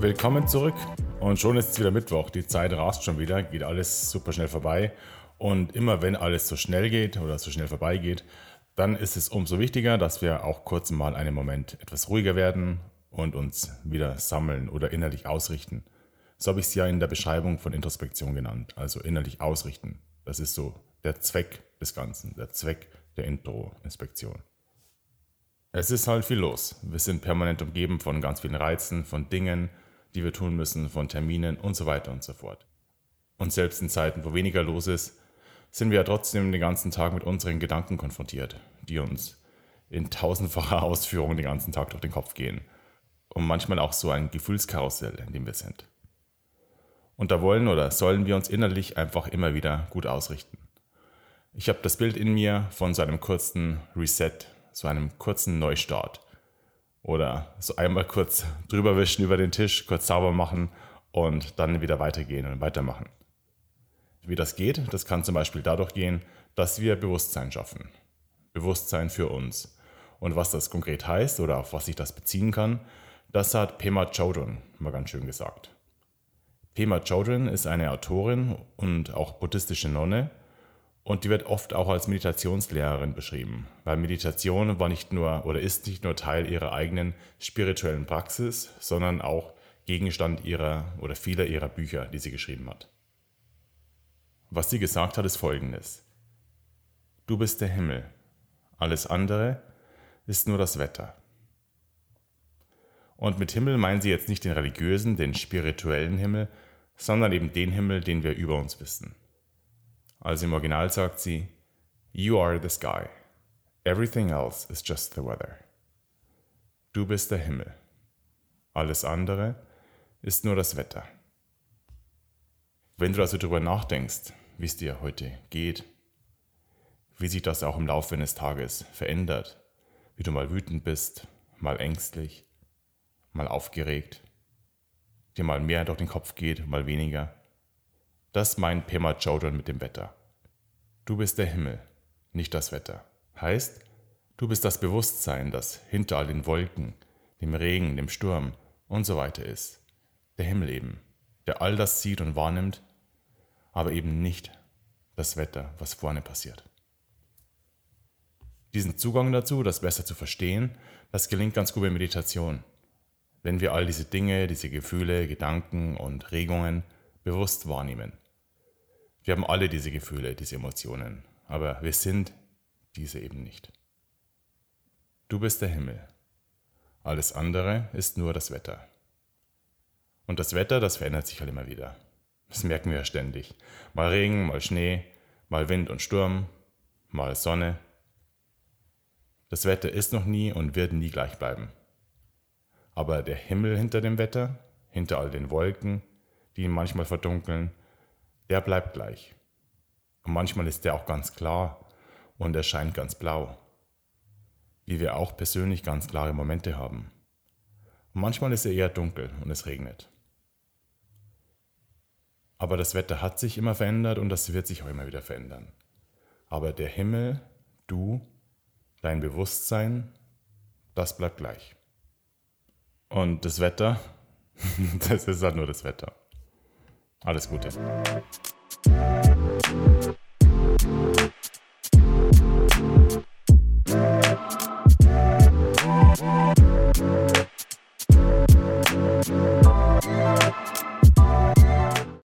Willkommen zurück. Und schon ist es wieder Mittwoch. Die Zeit rast schon wieder, geht alles super schnell vorbei. Und immer wenn alles so schnell geht oder so schnell vorbeigeht, dann ist es umso wichtiger, dass wir auch kurz mal einen Moment etwas ruhiger werden und uns wieder sammeln oder innerlich ausrichten. So habe ich es ja in der Beschreibung von Introspektion genannt, also innerlich ausrichten. Das ist so der Zweck des Ganzen, der Zweck der Intro-Inspektion. Es ist halt viel los. Wir sind permanent umgeben von ganz vielen Reizen, von Dingen, die wir tun müssen, von Terminen und so weiter und so fort. Und selbst in Zeiten, wo weniger los ist, sind wir ja trotzdem den ganzen Tag mit unseren Gedanken konfrontiert, die uns in tausendfacher Ausführung den ganzen Tag durch den Kopf gehen. Und manchmal auch so ein Gefühlskarussell, in dem wir sind. Und da wollen oder sollen wir uns innerlich einfach immer wieder gut ausrichten. Ich habe das Bild in mir von so einem kurzen Reset, so einem kurzen Neustart. Oder so einmal kurz drüber wischen über den Tisch, kurz sauber machen und dann wieder weitergehen und weitermachen. Wie das geht, das kann zum Beispiel dadurch gehen, dass wir Bewusstsein schaffen. Bewusstsein für uns. Und was das konkret heißt oder auf was sich das beziehen kann, das hat Pema Chodron mal ganz schön gesagt. Pema Chodron ist eine Autorin und auch buddhistische Nonne und die wird oft auch als Meditationslehrerin beschrieben, weil Meditation war nicht nur oder ist nicht nur Teil ihrer eigenen spirituellen Praxis, sondern auch Gegenstand ihrer oder vieler ihrer Bücher, die sie geschrieben hat. Was sie gesagt hat, ist folgendes. Du bist der Himmel, alles andere ist nur das Wetter. Und mit Himmel meinen sie jetzt nicht den religiösen, den spirituellen Himmel, sondern eben den Himmel, den wir über uns wissen. Also im Original sagt sie, You are the sky. Everything else is just the weather. Du bist der Himmel. Alles andere ist nur das Wetter. Wenn du also darüber nachdenkst, wie es dir heute geht, wie sich das auch im Laufe eines Tages verändert, wie du mal wütend bist, mal ängstlich, mal aufgeregt, dir mal mehr durch den Kopf geht, mal weniger. Das meint Pema Chodron mit dem Wetter. Du bist der Himmel, nicht das Wetter. Heißt, du bist das Bewusstsein, das hinter all den Wolken, dem Regen, dem Sturm und so weiter ist. Der Himmel eben, der all das sieht und wahrnimmt, aber eben nicht das Wetter, was vorne passiert. Diesen Zugang dazu, das besser zu verstehen, das gelingt ganz gut bei Meditation. Wenn wir all diese Dinge, diese Gefühle, Gedanken und Regungen bewusst wahrnehmen. Wir haben alle diese Gefühle, diese Emotionen, aber wir sind diese eben nicht. Du bist der Himmel. Alles andere ist nur das Wetter. Und das Wetter, das verändert sich halt immer wieder. Das merken wir ja ständig. Mal Regen, mal Schnee, mal Wind und Sturm, mal Sonne. Das Wetter ist noch nie und wird nie gleich bleiben. Aber der Himmel hinter dem Wetter, hinter all den Wolken, die ihn manchmal verdunkeln, der bleibt gleich. Und manchmal ist der auch ganz klar und erscheint ganz blau. Wie wir auch persönlich ganz klare Momente haben. Und manchmal ist er eher dunkel und es regnet. Aber das Wetter hat sich immer verändert und das wird sich auch immer wieder verändern. Aber der Himmel, du, dein Bewusstsein, das bleibt gleich. Und das Wetter, das ist halt nur das Wetter. Alles Gute.